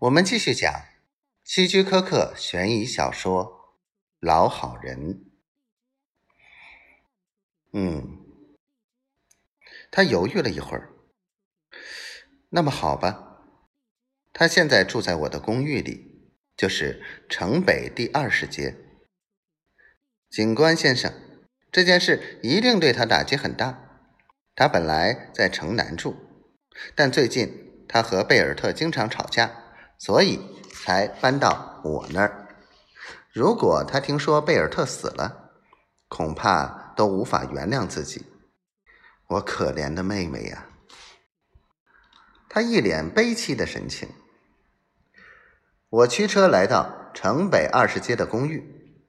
我们继续讲希区柯克悬疑小说《老好人》。嗯，他犹豫了一会儿。那么好吧，他现在住在我的公寓里，就是城北第二十街。警官先生，这件事一定对他打击很大。他本来在城南住，但最近他和贝尔特经常吵架。所以才搬到我那儿。如果他听说贝尔特死了，恐怕都无法原谅自己。我可怜的妹妹呀！他一脸悲戚的神情。我驱车来到城北二十街的公寓，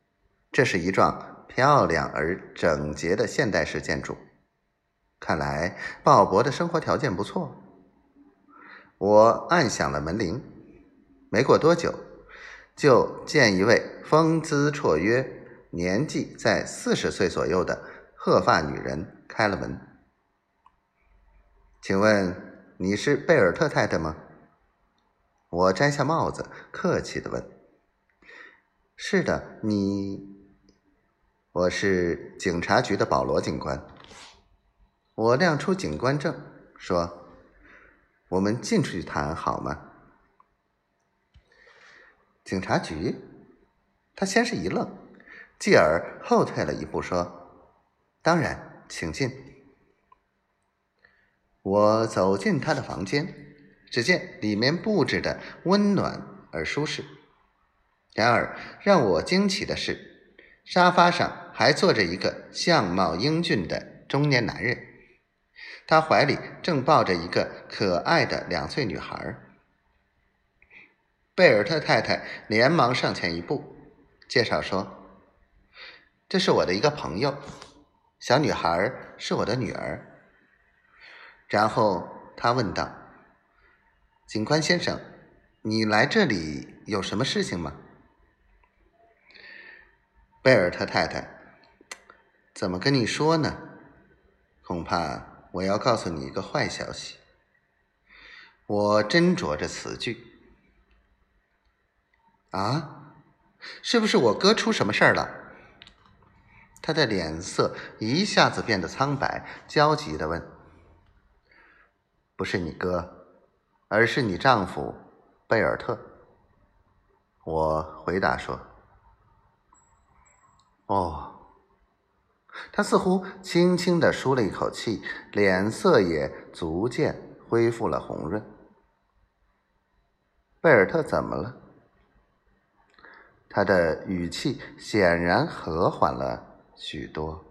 这是一幢漂亮而整洁的现代式建筑。看来鲍勃的生活条件不错。我按响了门铃。没过多久，就见一位风姿绰约、年纪在四十岁左右的鹤发女人开了门。请问你是贝尔特太太吗？我摘下帽子，客气的问。是的，你，我是警察局的保罗警官。我亮出警官证，说：“我们进去谈好吗？”警察局，他先是一愣，继而后退了一步，说：“当然，请进。”我走进他的房间，只见里面布置的温暖而舒适。然而，让我惊奇的是，沙发上还坐着一个相貌英俊的中年男人，他怀里正抱着一个可爱的两岁女孩。贝尔特太太连忙上前一步，介绍说：“这是我的一个朋友，小女孩是我的女儿。”然后他问道：“警官先生，你来这里有什么事情吗？”贝尔特太太：“怎么跟你说呢？恐怕我要告诉你一个坏消息。”我斟酌着词句。啊，是不是我哥出什么事儿了？他的脸色一下子变得苍白，焦急的问：“不是你哥，而是你丈夫贝尔特。”我回答说：“哦。”他似乎轻轻的舒了一口气，脸色也逐渐恢复了红润。贝尔特怎么了？他的语气显然和缓了许多。